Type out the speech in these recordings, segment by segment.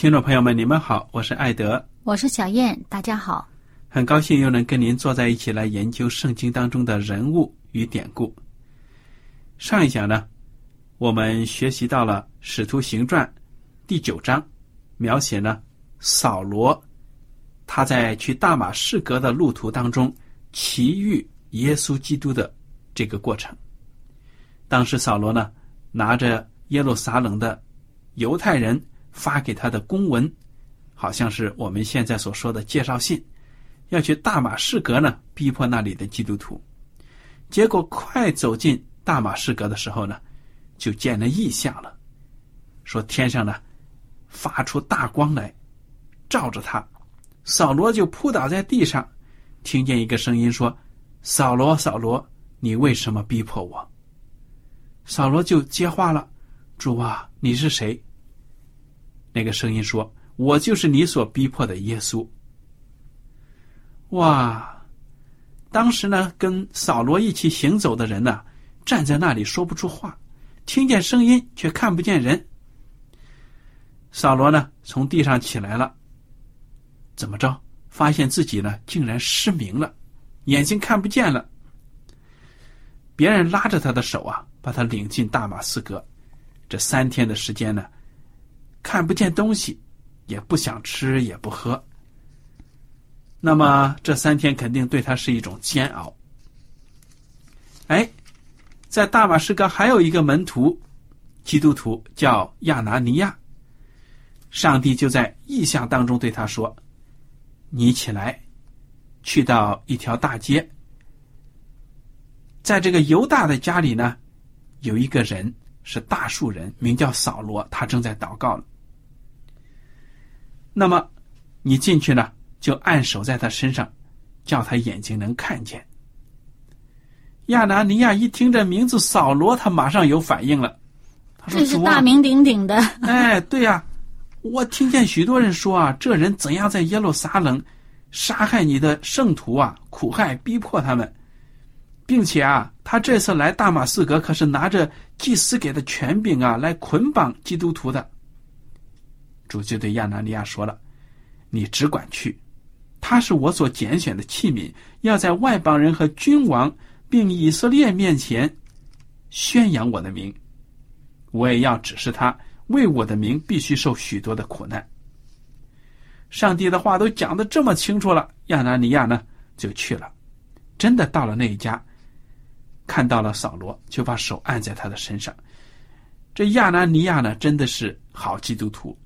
听众朋友们，你们好，我是艾德，我是小燕，大家好。很高兴又能跟您坐在一起来研究圣经当中的人物与典故。上一讲呢，我们学习到了《使徒行传》第九章，描写呢扫罗他在去大马士革的路途当中奇遇耶稣基督的这个过程。当时扫罗呢拿着耶路撒冷的犹太人。发给他的公文，好像是我们现在所说的介绍信，要去大马士革呢，逼迫那里的基督徒。结果快走进大马士革的时候呢，就见了异象了，说天上呢发出大光来，照着他，扫罗就扑倒在地上，听见一个声音说：“扫罗，扫罗，你为什么逼迫我？”扫罗就接话了：“主啊，你是谁？”那个声音说：“我就是你所逼迫的耶稣。”哇！当时呢，跟扫罗一起行走的人呢，站在那里说不出话，听见声音却看不见人。扫罗呢，从地上起来了，怎么着？发现自己呢，竟然失明了，眼睛看不见了。别人拉着他的手啊，把他领进大马士革。这三天的时间呢？看不见东西，也不想吃，也不喝。那么这三天肯定对他是一种煎熬。哎，在大马士革还有一个门徒，基督徒叫亚拿尼亚。上帝就在异象当中对他说：“你起来，去到一条大街，在这个犹大的家里呢，有一个人。”是大树人，名叫扫罗，他正在祷告呢。那么，你进去呢，就按手在他身上，叫他眼睛能看见。亚拿尼亚一听这名字扫罗，他马上有反应了。他说：“这是大名鼎鼎的。”哎，对呀，我听见许多人说啊，这人怎样在耶路撒冷杀害你的圣徒啊，苦害逼迫他们。并且啊，他这次来大马士革可是拿着祭司给的权柄啊，来捆绑基督徒的。主就对亚拿尼亚说了：“你只管去，他是我所拣选的器皿，要在外邦人和君王并以色列面前宣扬我的名。我也要指示他，为我的名必须受许多的苦难。”上帝的话都讲的这么清楚了，亚拿尼亚呢就去了，真的到了那一家。看到了扫罗，就把手按在他的身上。这亚拿尼亚呢，真的是好基督徒。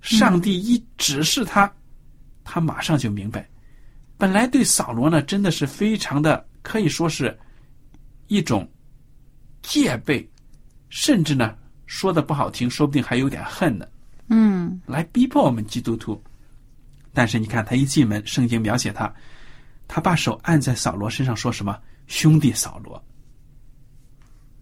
上帝一指示他，他马上就明白。本来对扫罗呢，真的是非常的，可以说是一种戒备，甚至呢，说的不好听，说不定还有点恨呢。嗯，来逼迫我们基督徒。但是你看，他一进门，圣经描写他，他把手按在扫罗身上，说什么：“兄弟扫罗。”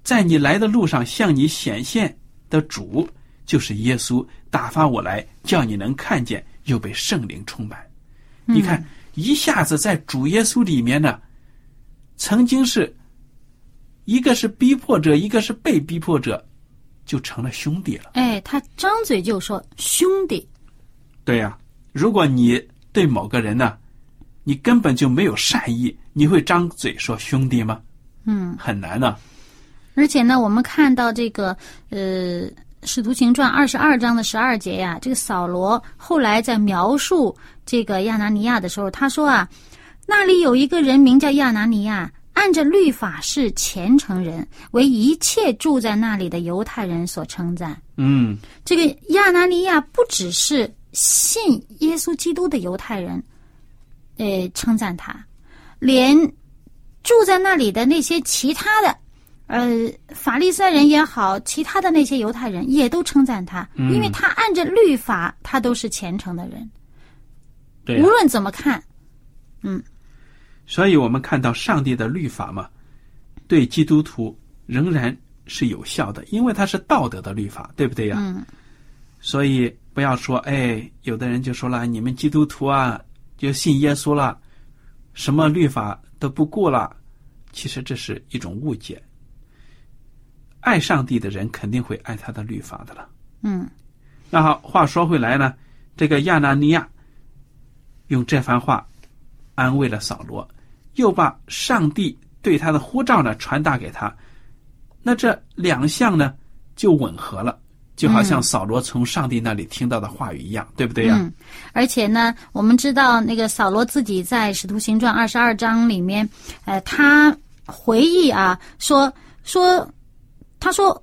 在你来的路上向你显现的主，就是耶稣打发我来，叫你能看见，又被圣灵充满。你看，一下子在主耶稣里面呢，曾经是一个是逼迫者，一个是被逼迫者，就成了兄弟了。哎，他张嘴就说兄弟。对呀，如果你对某个人呢，你根本就没有善意，你会张嘴说兄弟吗？嗯，很难呢。而且呢，我们看到这个呃，《使徒行传》二十二章的十二节呀，这个扫罗后来在描述这个亚拿尼亚的时候，他说啊，那里有一个人名叫亚拿尼亚，按着律法是虔诚人，为一切住在那里的犹太人所称赞。嗯，这个亚拿尼亚不只是信耶稣基督的犹太人，呃，称赞他，连住在那里的那些其他的。呃，法利赛人也好，其他的那些犹太人也都称赞他，因为他按着律法，他都是虔诚的人。对、无论怎么看，嗯，所以我们看到上帝的律法嘛，对基督徒仍然是有效的，因为它是道德的律法，对不对呀？嗯。所以不要说，哎，有的人就说了，你们基督徒啊，就信耶稣了，什么律法都不顾了，其实这是一种误解。爱上帝的人肯定会爱他的律法的了。嗯，那好，话说回来呢，这个亚拿尼亚用这番话安慰了扫罗，又把上帝对他的呼召呢传达给他，那这两项呢就吻合了，就好像扫罗从上帝那里听到的话语一样，对不对呀？嗯，而且呢，我们知道那个扫罗自己在《使徒行传》二十二章里面，呃，他回忆啊，说说。他说：“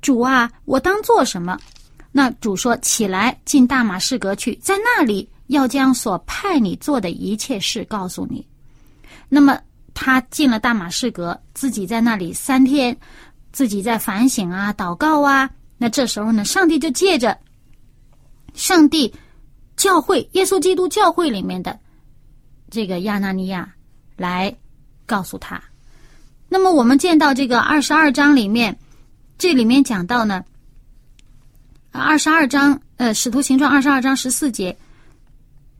主啊，我当做什么？”那主说：“起来，进大马士革去，在那里要将所派你做的一切事告诉你。”那么他进了大马士革，自己在那里三天，自己在反省啊、祷告啊。那这时候呢，上帝就借着上帝教会、耶稣基督教会里面的这个亚纳尼亚来告诉他。那么我们见到这个二十二章里面，这里面讲到呢，二十二章呃《使徒行传》二十二章十四节，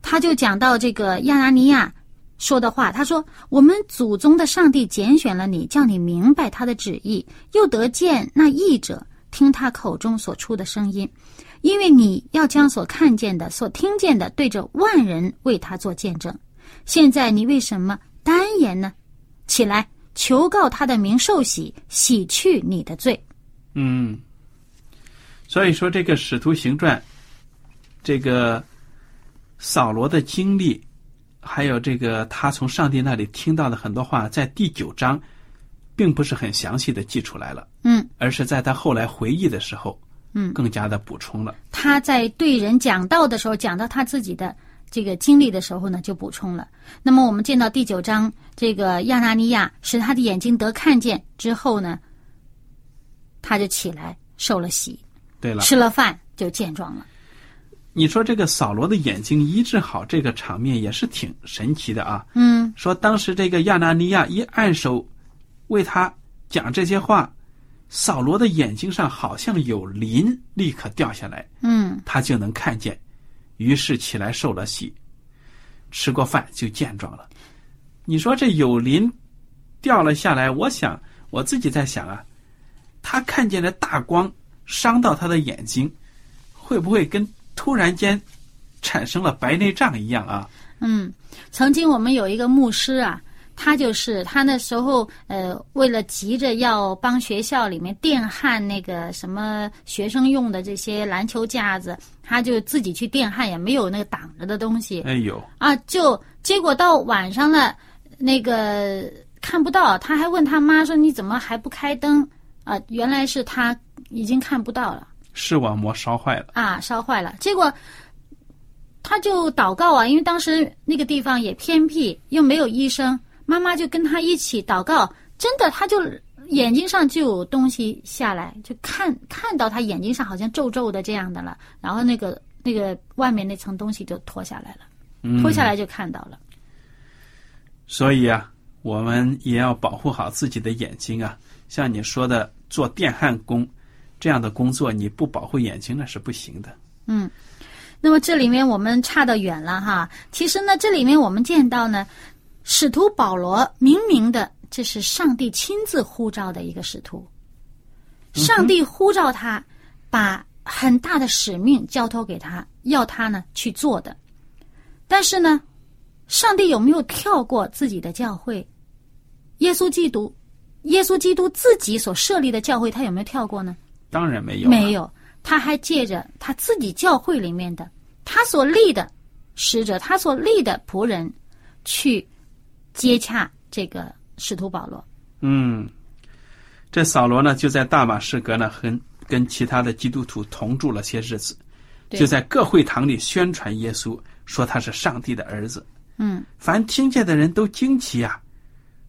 他就讲到这个亚拿尼亚说的话，他说：“我们祖宗的上帝拣选了你，叫你明白他的旨意，又得见那译者听他口中所出的声音，因为你要将所看见的、所听见的对着万人为他做见证。现在你为什么单言呢？起来！”求告他的名受洗，洗去你的罪。嗯，所以说这个《使徒行传》，这个扫罗的经历，还有这个他从上帝那里听到的很多话，在第九章并不是很详细的记出来了。嗯，而是在他后来回忆的时候，嗯，更加的补充了。他在对人讲道的时候，讲到他自己的。这个经历的时候呢，就补充了。那么我们见到第九章，这个亚拿尼亚使他的眼睛得看见之后呢，他就起来受了洗，对了，吃了饭就健壮了。你说这个扫罗的眼睛医治好，这个场面也是挺神奇的啊。嗯，说当时这个亚拿尼亚一按手为他讲这些话，扫罗的眼睛上好像有鳞立刻掉下来，嗯，他就能看见。于是起来受了洗，吃过饭就健壮了。你说这有鳞掉了下来，我想我自己在想啊，他看见的大光伤到他的眼睛，会不会跟突然间产生了白内障一样啊？嗯，曾经我们有一个牧师啊。他就是他那时候，呃，为了急着要帮学校里面电焊那个什么学生用的这些篮球架子，他就自己去电焊，也没有那个挡着的东西。哎呦！啊，就结果到晚上了，那个看不到，他还问他妈说：“你怎么还不开灯？”啊，原来是他已经看不到了，视网膜烧坏了啊，烧坏了。结果他就祷告啊，因为当时那个地方也偏僻，又没有医生。妈妈就跟他一起祷告，真的，他就眼睛上就有东西下来，就看看到他眼睛上好像皱皱的这样的了，然后那个那个外面那层东西就脱下来了，脱下来就看到了。所以啊，我们也要保护好自己的眼睛啊。像你说的，做电焊工，这样的工作你不保护眼睛那是不行的。嗯，那么这里面我们差得远了哈。其实呢，这里面我们见到呢，使徒保罗明明的这是上帝亲自呼召的一个使徒，上帝呼召他，把很大的使命交托给他，要他呢去做的。但是呢，上帝有没有跳过自己的教会？耶稣基督，耶稣基督自己所设立的教会，他有没有跳过呢？当然没有，没有。他还借着他自己教会里面的他所立的使者，他所立的仆人，去接洽这个使徒保罗。嗯，这扫罗呢，就在大马士革呢，和跟其他的基督徒同住了些日子，就在各会堂里宣传耶稣，说他是上帝的儿子。嗯，凡听见的人都惊奇呀，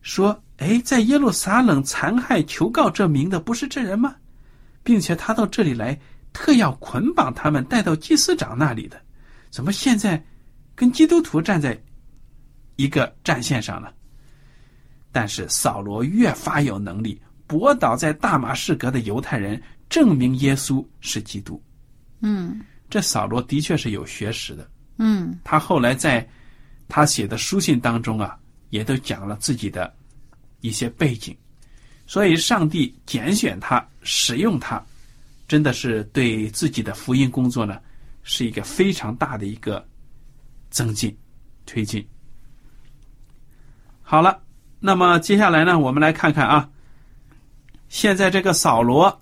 说：“哎，在耶路撒冷残害求告这名的，不是这人吗？并且他到这里来。”特要捆绑他们带到祭司长那里的，怎么现在跟基督徒站在一个战线上了？但是扫罗越发有能力驳倒在大马士革的犹太人，证明耶稣是基督。嗯，这扫罗的确是有学识的。嗯，他后来在他写的书信当中啊，也都讲了自己的一些背景，所以上帝拣选他，使用他。真的是对自己的福音工作呢，是一个非常大的一个增进、推进。好了，那么接下来呢，我们来看看啊，现在这个扫罗，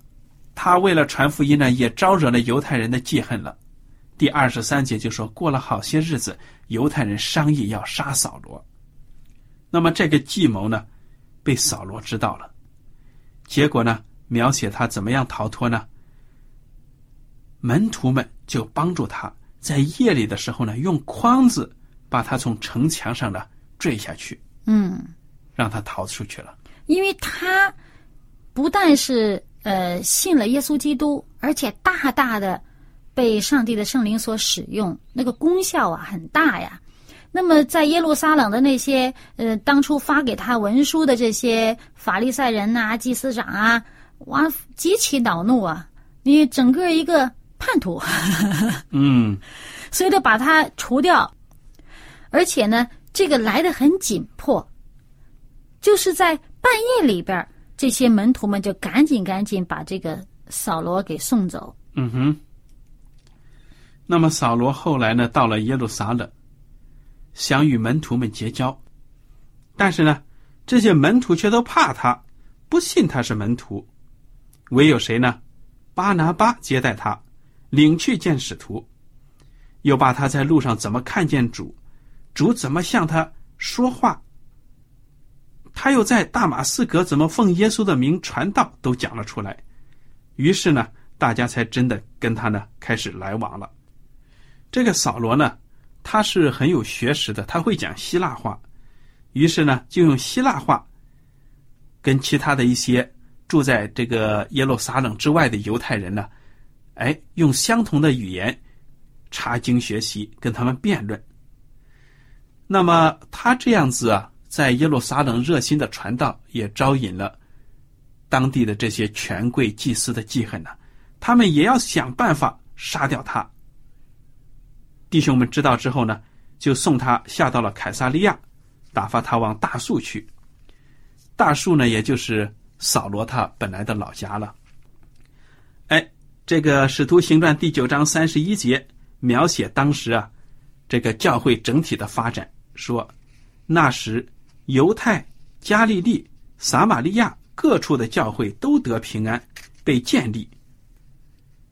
他为了传福音呢，也招惹了犹太人的记恨了。第二十三节就说，过了好些日子，犹太人商议要杀扫罗。那么这个计谋呢，被扫罗知道了，结果呢，描写他怎么样逃脱呢？门徒们就帮助他，在夜里的时候呢，用筐子把他从城墙上呢坠下去，嗯，让他逃出去了。因为他不但是呃信了耶稣基督，而且大大的被上帝的圣灵所使用，那个功效啊很大呀。那么在耶路撒冷的那些呃当初发给他文书的这些法利赛人呐、祭司长啊，哇，极其恼怒啊！你整个一个。叛徒，嗯，所以得把他除掉，而且呢，这个来的很紧迫，就是在半夜里边，这些门徒们就赶紧赶紧把这个扫罗给送走。嗯哼。那么扫罗后来呢，到了耶路撒冷，想与门徒们结交，但是呢，这些门徒却都怕他，不信他是门徒，唯有谁呢？巴拿巴接待他。领去见使徒，又把他在路上怎么看见主，主怎么向他说话，他又在大马士革怎么奉耶稣的名传道，都讲了出来。于是呢，大家才真的跟他呢开始来往了。这个扫罗呢，他是很有学识的，他会讲希腊话，于是呢，就用希腊话跟其他的一些住在这个耶路撒冷之外的犹太人呢。哎，用相同的语言查经学习，跟他们辩论。那么他这样子啊，在耶路撒冷热心的传道，也招引了当地的这些权贵祭司的记恨呢。他们也要想办法杀掉他。弟兄们知道之后呢，就送他下到了凯撒利亚，打发他往大树去。大树呢，也就是扫罗他本来的老家了。哎。这个《使徒行传》第九章三十一节描写当时啊，这个教会整体的发展，说那时犹太、加利利、撒玛利亚各处的教会都得平安，被建立。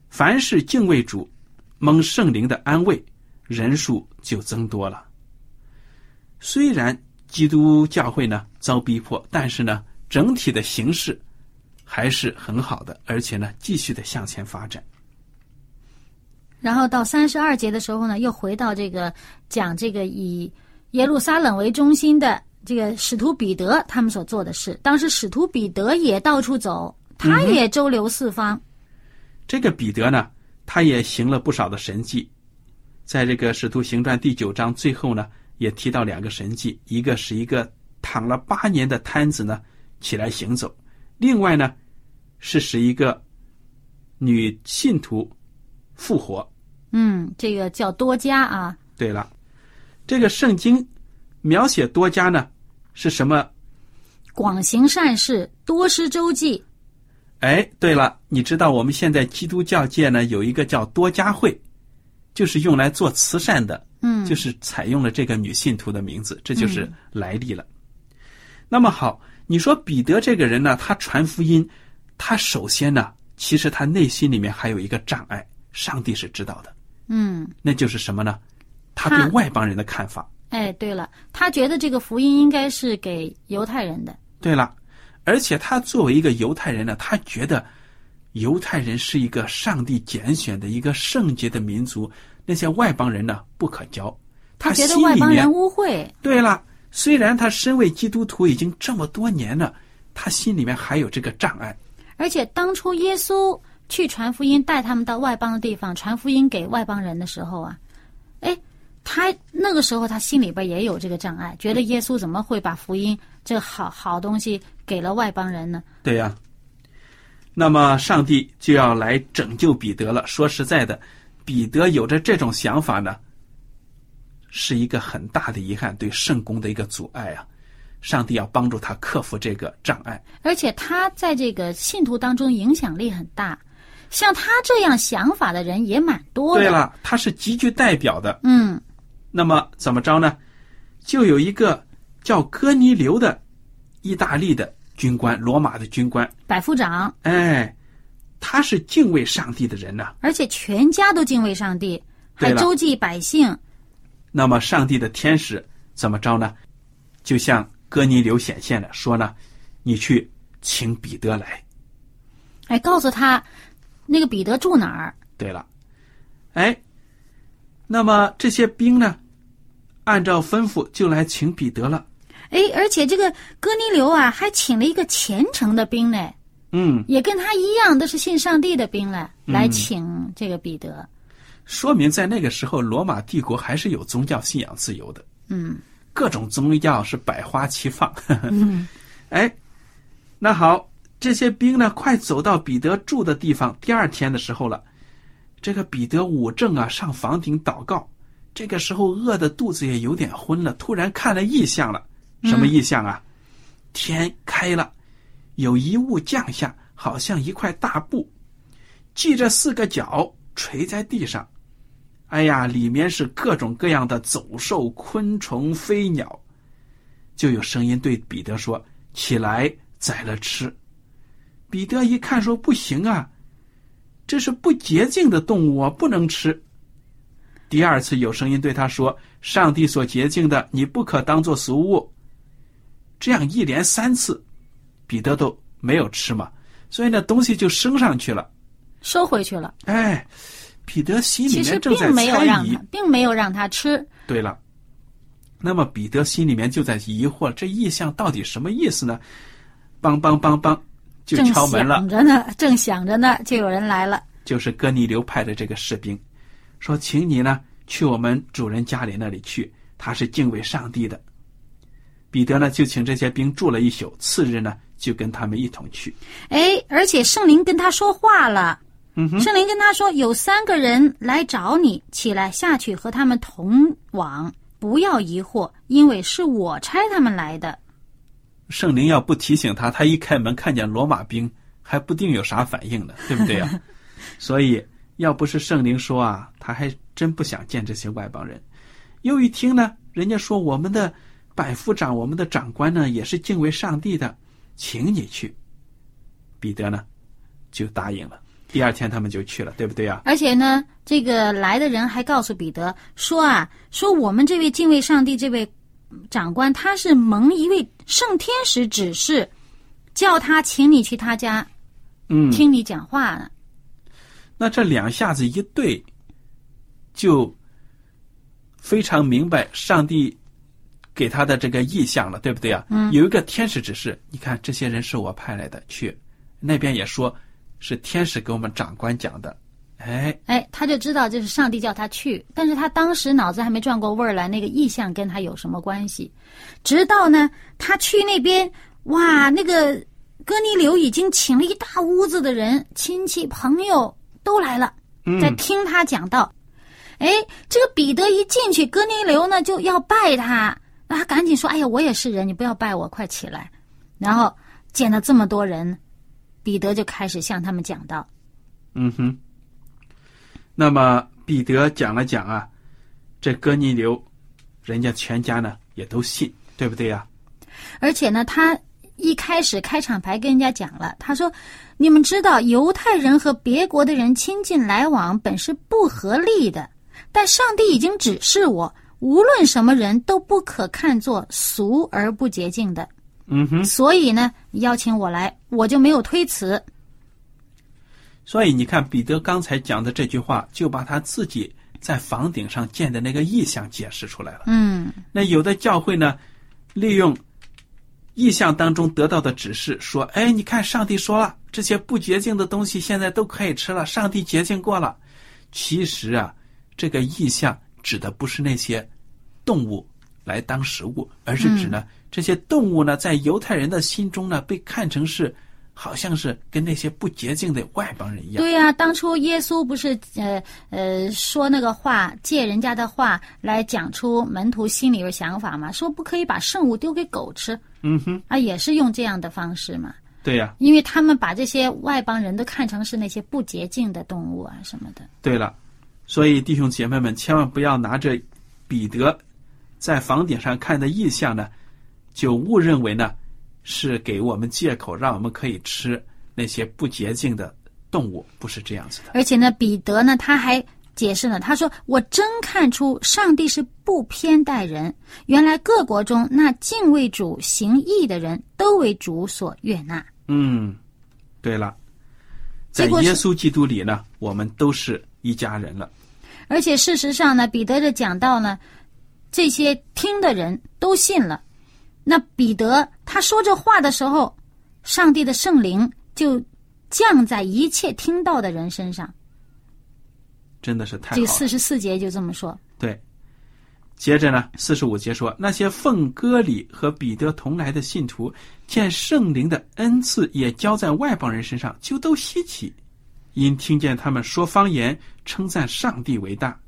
凡是敬畏主、蒙圣灵的安慰，人数就增多了。虽然基督教会呢遭逼迫，但是呢整体的形势。还是很好的，而且呢，继续的向前发展。然后到三十二节的时候呢，又回到这个讲这个以耶路撒冷为中心的这个使徒彼得他们所做的事。当时使徒彼得也到处走，他也周流四方。这个彼得呢，他也行了不少的神迹，在这个使徒行传第九章最后呢，也提到两个神迹，一个是一个躺了八年的瘫子呢起来行走。另外呢，是使一个女信徒复活。嗯，这个叫多加啊。对了，这个圣经描写多加呢是什么？广行善事，多施周济。哎，对了，你知道我们现在基督教界呢有一个叫多加会，就是用来做慈善的。嗯，就是采用了这个女信徒的名字，这就是来历了。那么好，你说彼得这个人呢，他传福音，他首先呢，其实他内心里面还有一个障碍，上帝是知道的。嗯，那就是什么呢？他对外邦人的看法。哎，对了，他觉得这个福音应该是给犹太人的。对了，而且他作为一个犹太人呢，他觉得犹太人是一个上帝拣选的一个圣洁的民族。那些外邦人呢，不可交。他觉得外邦人污秽。对了，虽然他身为基督徒已经这么多年了，他心里面还有这个障碍。而且当初耶稣去传福音，带他们到外邦的地方传福音给外邦人的时候啊，哎，他那个时候他心里边也有这个障碍，觉得耶稣怎么会把福音这好好东西给了外邦人呢？对呀。那么上帝就要来拯救彼得了。说实在的。彼得有着这种想法呢，是一个很大的遗憾，对圣公的一个阻碍啊！上帝要帮助他克服这个障碍。而且他在这个信徒当中影响力很大，像他这样想法的人也蛮多的。对了，他是极具代表的。嗯。那么怎么着呢？就有一个叫哥尼流的意大利的军官，罗马的军官，百夫长。哎。他是敬畏上帝的人呐，而且全家都敬畏上帝，还周济百姓。那么，上帝的天使怎么着呢？就向哥尼流显现了，说呢：“你去请彼得来。”哎，告诉他那个彼得住哪儿？对了，哎，那么这些兵呢，按照吩咐就来请彼得了。哎，而且这个哥尼流啊，还请了一个虔诚的兵呢。嗯，也跟他一样，都是信上帝的兵了，来请这个彼得。说明在那个时候，罗马帝国还是有宗教信仰自由的。嗯，各种宗教是百花齐放。嗯，哎，那好，这些兵呢，快走到彼得住的地方。第二天的时候了，这个彼得武正啊，上房顶祷告。这个时候饿的肚子也有点昏了，突然看了异象了。什么异象啊？天开了。有一物降下，好像一块大布，系着四个角垂在地上。哎呀，里面是各种各样的走兽、昆虫、飞鸟。就有声音对彼得说：“起来，宰了吃。”彼得一看说：“不行啊，这是不洁净的动物啊，不能吃。”第二次有声音对他说：“上帝所洁净的，你不可当做俗物。”这样一连三次。彼得都没有吃嘛，所以那东西就升上去了，收回去了。哎，彼得心里面正在猜疑，并没有让他吃。对了，那么彼得心里面就在疑惑，这意象到底什么意思呢？梆梆梆梆，就敲门了。正想着呢，正想着呢，就有人来了。就是哥尼流派的这个士兵，说：“请你呢去我们主人家里那里去，他是敬畏上帝的。”彼得呢就请这些兵住了一宿，次日呢。就跟他们一同去。哎，而且圣灵跟他说话了。嗯，圣灵跟他说：“有三个人来找你，起来下去和他们同往，不要疑惑，因为是我差他们来的。”圣灵要不提醒他，他一开门看见罗马兵，还不定有啥反应呢，对不对呀？所以要不是圣灵说啊，他还真不想见这些外邦人。又一听呢，人家说我们的百夫长、我们的长官呢，也是敬畏上帝的。请你去，彼得呢，就答应了。第二天他们就去了，对不对啊？而且呢，这个来的人还告诉彼得说啊，说我们这位敬畏上帝这位长官，他是蒙一位圣天使指示，叫他请你去他家，嗯，听你讲话呢。那这两下子一对，就非常明白上帝。给他的这个意向了，对不对啊？嗯。有一个天使指示，你看这些人是我派来的，去那边也说是天使给我们长官讲的，哎哎，他就知道这是上帝叫他去，但是他当时脑子还没转过味儿来，那个意向跟他有什么关系？直到呢，他去那边，哇，那个哥尼流已经请了一大屋子的人，亲戚朋友都来了，在听他讲道。哎，这个彼得一进去，哥尼流呢就要拜他，那他赶紧说：“哎呀，我也是人，你不要拜我，快起来。”然后见到这么多人，彼得就开始向他们讲道。嗯哼。那么彼得讲了讲啊，这哥尼流，人家全家呢也都信，对不对呀？而且呢，他一开始开场白跟人家讲了，他说：“你们知道，犹太人和别国的人亲近来往本是不合理的，但上帝已经指示我，无论什么人都不可看作俗而不洁净的。”嗯哼。所以呢，邀请我来，我就没有推辞。所以你看，彼得刚才讲的这句话，就把他自己在房顶上见的那个意象解释出来了。嗯，那有的教会呢，利用意象当中得到的指示，说：“哎，你看，上帝说了，这些不洁净的东西现在都可以吃了，上帝洁净过了。”其实啊，这个意象指的不是那些动物来当食物，而是指呢，这些动物呢，在犹太人的心中呢，被看成是。好像是跟那些不洁净的外邦人一样。对呀，当初耶稣不是呃呃说那个话，借人家的话来讲出门徒心里的想法嘛，说不可以把圣物丢给狗吃。嗯哼，啊，也是用这样的方式嘛。对呀，因为他们把这些外邦人都看成是那些不洁净的动物啊什么的。对了，所以弟兄姐妹们千万不要拿着彼得在房顶上看的意象呢，就误认为呢。是给我们借口，让我们可以吃那些不洁净的动物，不是这样子的。而且呢，彼得呢，他还解释了，他说：“我真看出上帝是不偏待人，原来各国中那敬畏主、行义的人都为主所悦纳。”嗯，对了，在耶稣基督里呢，我们都是一家人了。而且事实上呢，彼得的讲道呢，这些听的人都信了。那彼得他说这话的时候，上帝的圣灵就降在一切听到的人身上。真的是太好。这四十四节就这么说。对，接着呢，四十五节说，那些奉割礼和彼得同来的信徒，见圣灵的恩赐也交在外邦人身上，就都稀奇，因听见他们说方言，称赞上帝为大。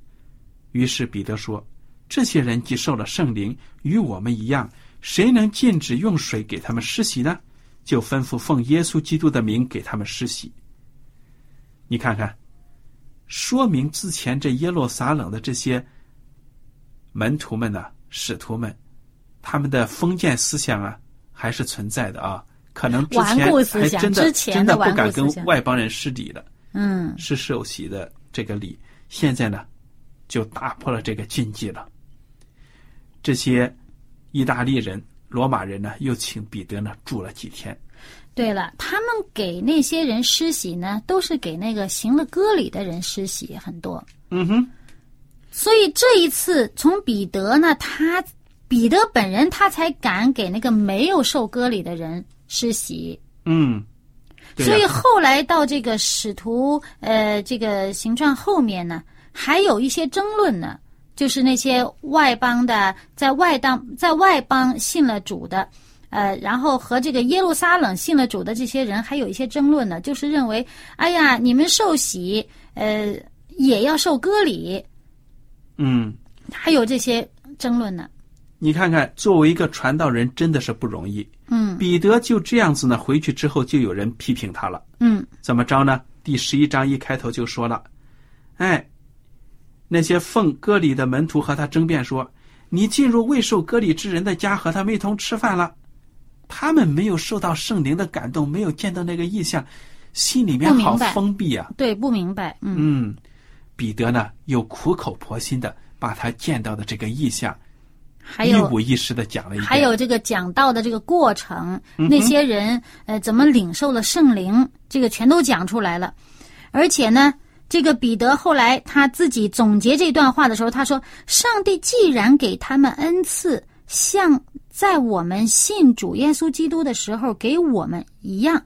于是彼得说：“这些人既受了圣灵，与我们一样。”谁能禁止用水给他们施洗呢？就吩咐奉耶稣基督的名给他们施洗。你看看，说明之前这耶路撒冷的这些门徒们呢、使徒们，他们的封建思想啊，还是存在的啊。可能之前还真的真的不敢跟外邦人施礼的，嗯，是受洗的这个礼。现在呢，就打破了这个禁忌了。这些。意大利人、罗马人呢，又请彼得呢住了几天。对了，他们给那些人施洗呢，都是给那个行了割礼的人施洗很多。嗯哼。所以这一次从彼得呢，他彼得本人他才敢给那个没有受割礼的人施洗。嗯。所以后来到这个使徒呃这个形状后面呢，还有一些争论呢。就是那些外邦的，在外当在外邦信了主的，呃，然后和这个耶路撒冷信了主的这些人还有一些争论呢，就是认为，哎呀，你们受洗，呃，也要受割礼，嗯，还有这些争论呢。你看看，作为一个传道人，真的是不容易。嗯，彼得就这样子呢，回去之后就有人批评他了。嗯，怎么着呢？第十一章一开头就说了，哎。那些奉割礼的门徒和他争辩说：“你进入未受割礼之人的家，和他们一同吃饭了。他们没有受到圣灵的感动，没有见到那个意象，心里面好封闭啊。”对，不明白。嗯，彼得呢，又苦口婆心的把他见到的这个意象，还一五一十的讲了一遍。还有这个讲道的这个过程，那些人呃怎么领受了圣灵，这个全都讲出来了，而且呢。这个彼得后来他自己总结这段话的时候，他说：“上帝既然给他们恩赐，像在我们信主耶稣基督的时候给我们一样，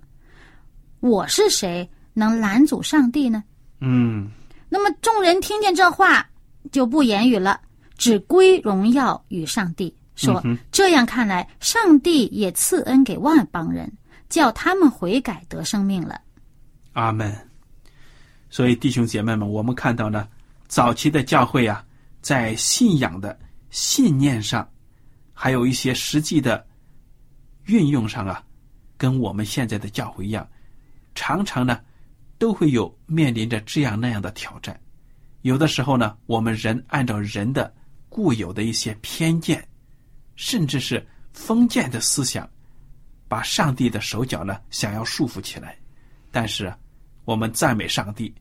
我是谁能拦阻上帝呢？”嗯。那么众人听见这话就不言语了，只归荣耀与上帝，说：“这样看来，上帝也赐恩给万邦人，叫他们悔改得生命了。阿门。所以弟兄姐妹们，我们看到呢，早期的教会啊，在信仰的信念上，还有一些实际的运用上啊，跟我们现在的教会一样，常常呢都会有面临着这样那样的挑战。有的时候呢，我们人按照人的固有的一些偏见，甚至是封建的思想，把上帝的手脚呢想要束缚起来，但是。我们赞美上帝，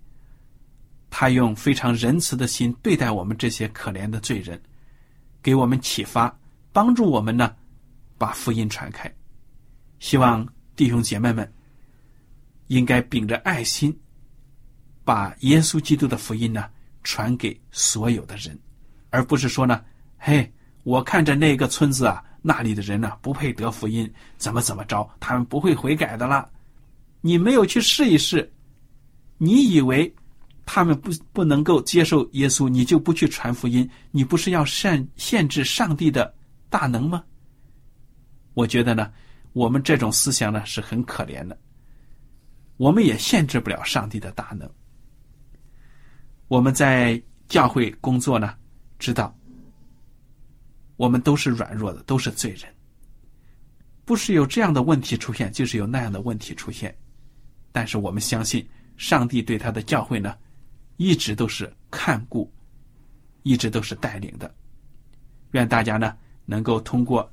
他用非常仁慈的心对待我们这些可怜的罪人，给我们启发，帮助我们呢，把福音传开。希望弟兄姐妹们应该秉着爱心，把耶稣基督的福音呢传给所有的人，而不是说呢，嘿，我看着那个村子啊，那里的人呢不配得福音，怎么怎么着，他们不会悔改的啦。你没有去试一试。你以为他们不不能够接受耶稣，你就不去传福音？你不是要限限制上帝的大能吗？我觉得呢，我们这种思想呢是很可怜的。我们也限制不了上帝的大能。我们在教会工作呢，知道我们都是软弱的，都是罪人。不是有这样的问题出现，就是有那样的问题出现。但是我们相信。上帝对他的教会呢，一直都是看顾，一直都是带领的。愿大家呢能够通过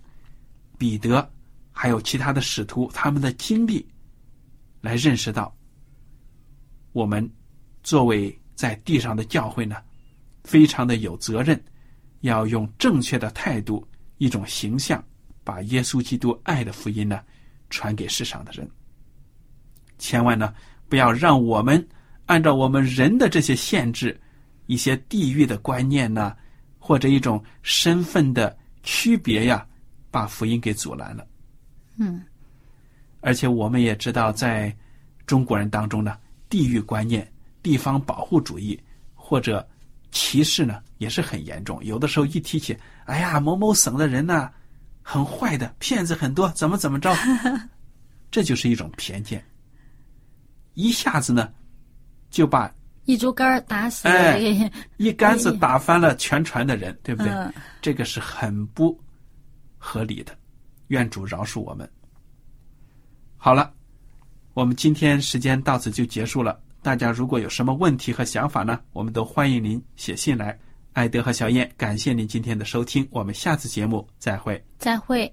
彼得还有其他的使徒他们的经历，来认识到，我们作为在地上的教会呢，非常的有责任，要用正确的态度、一种形象，把耶稣基督爱的福音呢传给世上的人。千万呢。不要让我们按照我们人的这些限制，一些地域的观念呢，或者一种身份的区别呀，把福音给阻拦了。嗯，而且我们也知道，在中国人当中呢，地域观念、地方保护主义或者歧视呢，也是很严重。有的时候一提起，哎呀，某某省的人呢，很坏的，骗子很多，怎么怎么着，这就是一种偏见。一下子呢，就把一竹竿打死，哎，一竿子打翻了全船的人，对不对？这个是很不合理的。愿主饶恕我们。好了，我们今天时间到此就结束了。大家如果有什么问题和想法呢，我们都欢迎您写信来。艾德和小燕，感谢您今天的收听，我们下次节目再会。再会。